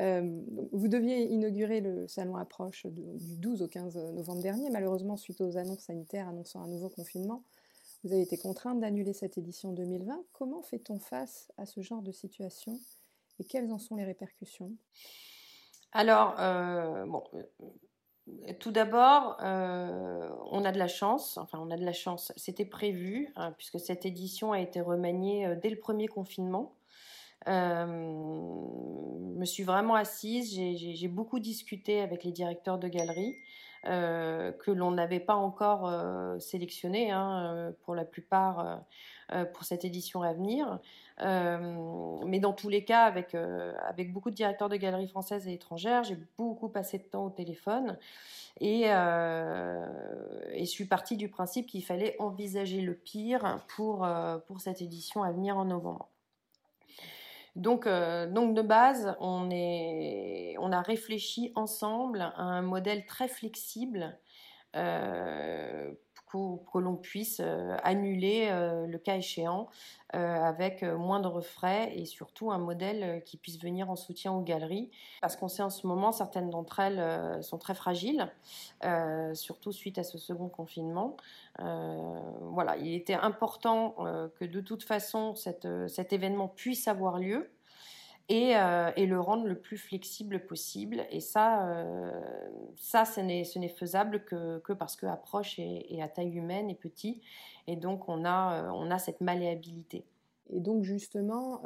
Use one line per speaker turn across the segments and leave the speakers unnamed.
vous deviez inaugurer le salon Approche du 12 au 15 novembre dernier. Malheureusement, suite aux annonces sanitaires annonçant un nouveau confinement, vous avez été contrainte d'annuler cette édition 2020. Comment fait-on face à ce genre de situation et quelles en sont les répercussions?
Alors, euh, bon, euh, tout d'abord, euh, on a de la chance, enfin on a de la chance, c'était prévu, hein, puisque cette édition a été remaniée dès le premier confinement. Je me suis vraiment assise, j'ai beaucoup discuté avec les directeurs de galeries. Euh, que l'on n'avait pas encore euh, hein, euh, pour la plupart pour cette édition à venir. mais dans tous les cas, avec, beaucoup de directeurs de galeries françaises et étrangères, j'ai beaucoup passé de temps au téléphone et, je suis partie du principe qu'il fallait envisager le pire pour cette édition à venir en novembre. Donc, euh, donc de base, on a réfléchi ensemble à un modèle très flexible euh, que l'on puisse euh, annuler le cas échéant avec moindre frais et surtout un modèle qui puisse venir en soutien aux galeries. Parce qu'on sait en ce moment, certaines d'entre elles sont très fragiles, surtout suite à ce second confinement. voilà, il était important que de toute façon cet événement puisse avoir lieu et, euh, et, le rendre le plus flexible possible. Et ça, euh, ça ce n'est faisable que, que, parce que Approche est, à taille humaine et petit, et donc on a, euh, on a cette malléabilité.
Et donc justement,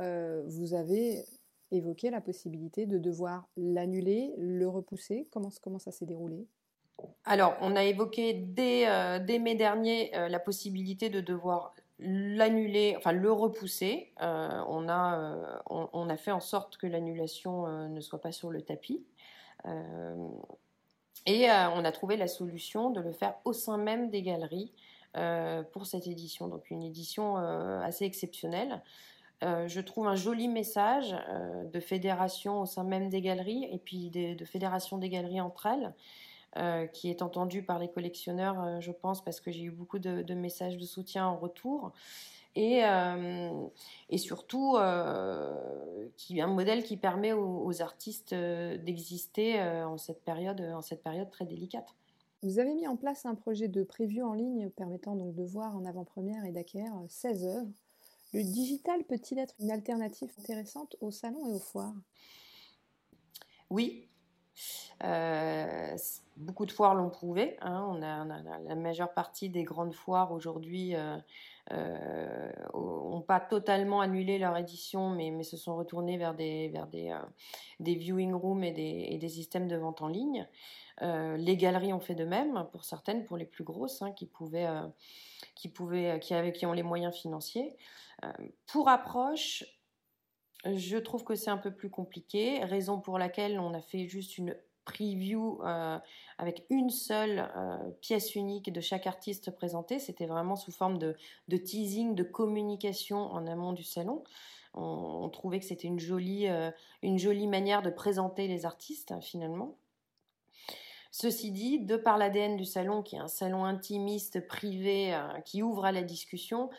vous avez évoqué la possibilité de devoir l'annuler, le repousser. Comment, comment ça s'est déroulé?
Alors, on a évoqué dès, dès mai dernier la possibilité de devoir l'annuler, enfin le repousser. Euh, on, a, euh, on, a fait en sorte que l'annulation euh, ne soit pas sur le tapis. et on a trouvé la solution de le faire au sein même des galeries pour cette édition. Donc une édition assez exceptionnelle. je trouve un joli message de fédération au sein même des galeries et puis de fédération des galeries entre elles. Euh, qui est entendu par les collectionneurs, euh, je pense, parce que j'ai eu beaucoup de, messages de soutien en retour. Et, euh, et surtout, qui, un modèle qui permet aux, artistes d'exister en, cette période, en cette période très délicate.
Vous avez mis en place un projet de preview en ligne permettant donc de voir en avant-première et d'acquérir 16 œuvres. Le digital peut-il être une alternative intéressante au salon et aux foires?
Oui, euh, beaucoup de foires l'ont prouvé. Hein. On, a, la majeure partie des grandes foires aujourd'hui euh, euh pas totalement annulé leur édition, mais, se sont retournés vers des, vers des, euh, des viewing rooms et des, et des, systèmes de vente en ligne. les galeries ont fait de même, pour certaines, pour les plus grosses, hein, qui pouvaient, qui pouvaient, qui avaient, qui ont les moyens financiers. pour approche, je trouve que c'est un peu plus compliqué, raison pour laquelle on a fait juste une preview euh, avec une seule euh, pièce unique de chaque artiste présenté. C'était vraiment sous forme de, teasing, de communication en amont du salon. On, trouvait que c'était une euh, une jolie manière de présenter les artistes finalement. Ceci dit, de par l'ADN du salon, qui est un salon intimiste, privé, qui ouvre à la discussion,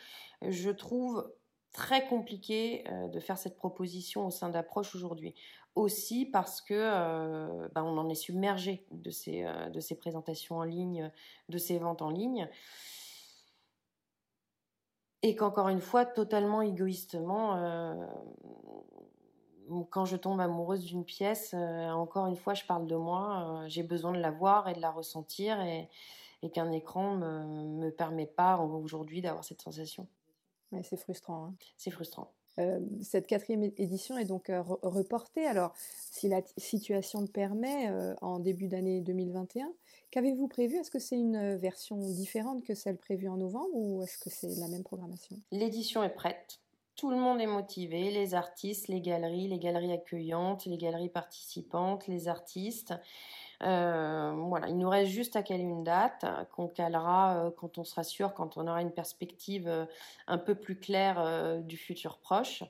je trouve très compliqué euh, de faire cette proposition au sein d'Approche aujourd'hui. Aussi parce que euh, ben, on en est submergé de ces, euh, de ces présentations en ligne, de ces ventes en ligne. Et qu'encore une fois, totalement égoïstement, quand je tombe amoureuse d'une pièce, encore une fois, je parle de moi, j'ai besoin de la voir et de la ressentir et, et qu'un écran ne me permet pas aujourd'hui d'avoir cette sensation
c'est frustrant. Hein.
C'est frustrant.
Euh, cette quatrième édition est donc euh, reportée. Alors, si la situation le permet, euh, en début d'année 2021, qu'avez-vous prévu? Est-ce que c'est une version différente que celle prévue en novembre ou est-ce que c'est la même programmation?
L'édition est prête. Tout le monde est motivé, les artistes, les galeries, les galeries accueillantes, les galeries participantes, les artistes. Euh, voilà, il nous reste juste à caler une date qu'on calera euh, quand on sera sûr, quand on aura une perspective euh, un peu plus claire du futur proche.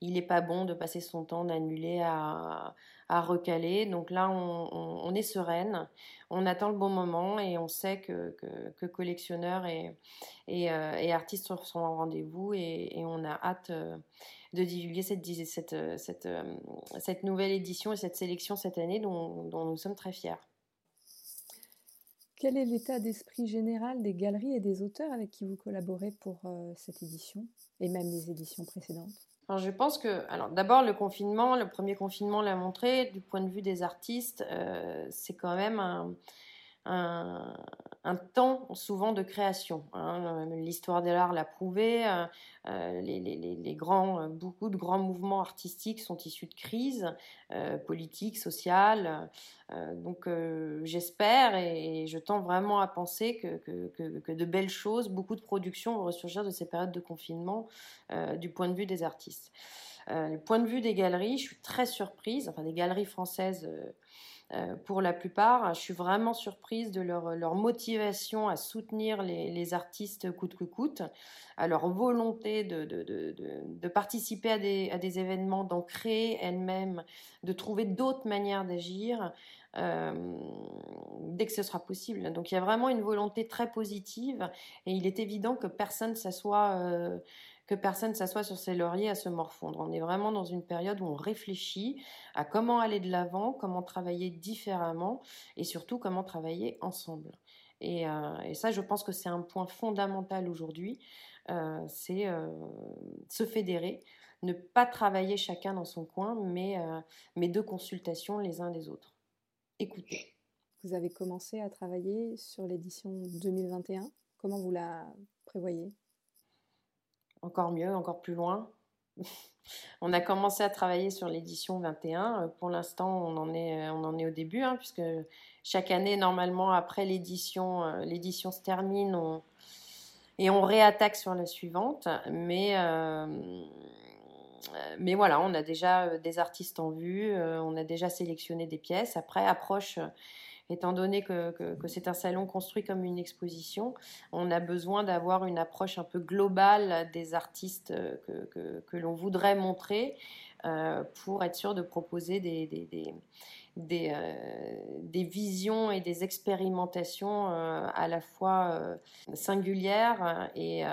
Il n'est pas bon de passer son temps d'annuler à, à, recaler. Donc là, on, est sereine, on attend le bon moment et on sait que, que, collectionneurs et, et, artistes sont au rendez-vous et, on a hâte de divulguer cette, cette, cette, cette, nouvelle édition et cette sélection cette année dont, dont nous sommes très fiers.
Quel est l'état d'esprit général des galeries et des auteurs avec qui vous collaborez pour cette édition et même les éditions précédentes?
Je pense que, alors d'abord le confinement, le premier confinement l'a montré, du point de vue des artistes, c'est quand même un, temps souvent de création. Hein. L'histoire de l'art l'a prouvé. Euh, euh, les, grands, beaucoup de grands mouvements artistiques sont issus de crises euh, politiques, sociales. donc j'espère et, je tends vraiment à penser que, que, de belles choses, beaucoup de productions vont ressurgir de ces périodes de confinement du point de vue des artistes. Du point de vue des galeries, je suis très surprise, enfin des galeries françaises euh, pour la plupart. Je suis vraiment surprise de leur, motivation à soutenir les, artistes coûte que coûte, à leur volonté de, participer à des, événements, d'en créer elles-mêmes, de trouver d'autres manières d'agir. Euh, dès que ce sera possible. Donc il y a vraiment une volonté très positive et il est évident que personne s'assoit euh, que personne s'assoit sur ses lauriers à se morfondre. On est vraiment dans une période où on réfléchit à comment aller de l'avant, comment travailler différemment et surtout comment travailler ensemble. Et, euh, ça, je pense que c'est un point fondamental aujourd'hui, euh, c'est euh, se fédérer, ne pas travailler chacun dans son coin, mais, mais de consultation les uns des autres. Écoutez.
Vous avez commencé à travailler sur l'édition 2021. Comment vous la prévoyez?
Encore mieux, encore plus loin. on a commencé à travailler sur l'édition 21. Euh, pour l'instant, on, en est, euh, on en est au début, hein, puisque chaque année, normalement, après l'édition, euh, l'édition se termine et on réattaque sur la suivante. Mais, mais voilà, on a déjà des artistes en vue, on a déjà sélectionné des pièces. Après, approche étant donné que, c'est un salon construit comme une exposition, on a besoin d'avoir une approche un peu globale des artistes euh, que, l'on voudrait montrer euh, pour être sûr de proposer des, euh, des, visions et des expérimentations à la fois singulières et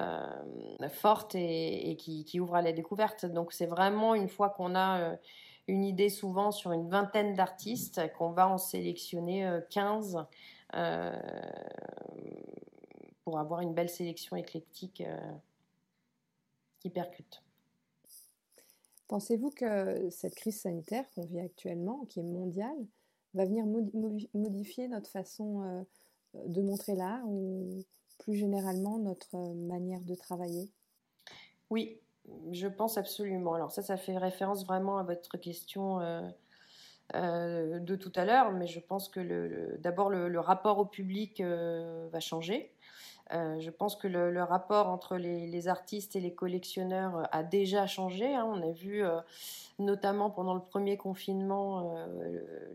fortes et, qui, qui, ouvrent à la découverte. Donc c'est vraiment une fois qu'on a une idée souvent sur une vingtaine d'artistes, qu'on va en sélectionner 15 euh, euh, pour avoir une belle sélection éclectique euh, qui percute.
Pensez-vous que cette crise sanitaire qu'on vit actuellement, qui est mondiale, va venir modifier notre façon de montrer l'art ou plus généralement notre manière de travailler?
Oui, je pense absolument. Alors ça, ça fait référence vraiment à votre question euh, euh, de tout à l'heure, mais je pense que d'abord le, rapport au public euh, va changer. Je pense que le, rapport entre les, artistes et les collectionneurs a déjà changé. Hein. On a vu notamment pendant le premier confinement,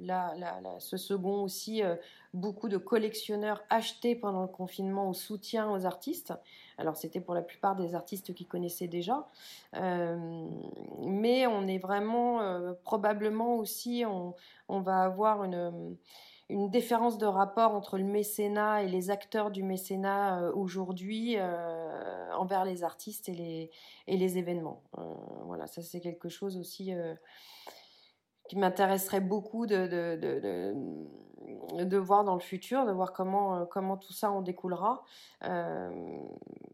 là, ce second aussi, beaucoup de collectionneurs achetés pendant le confinement au soutien aux artistes. Alors c'était pour la plupart des artistes qui connaissaient déjà, euh, mais on est vraiment euh, probablement aussi, on, va avoir une, une, différence de rapport entre le mécénat et les acteurs du mécénat euh, aujourd'hui envers les artistes et les, événements. voilà, ça c'est quelque chose aussi qui m'intéresserait beaucoup de, voir dans le futur, de voir comment, euh, comment tout ça en découlera. Euh,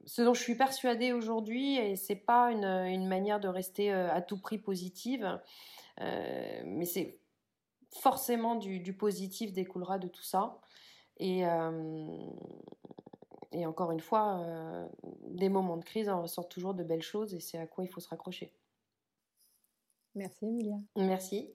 ce dont je suis persuadée aujourd'hui, et c'est pas une, manière de rester euh, à tout prix positive, mais c'est forcément du, du, positif découlera de tout ça. Et, et encore une fois, des moments de crise en ressortent toujours de belles choses et c'est à quoi il faut se raccrocher.
Merci Emilia.
Merci.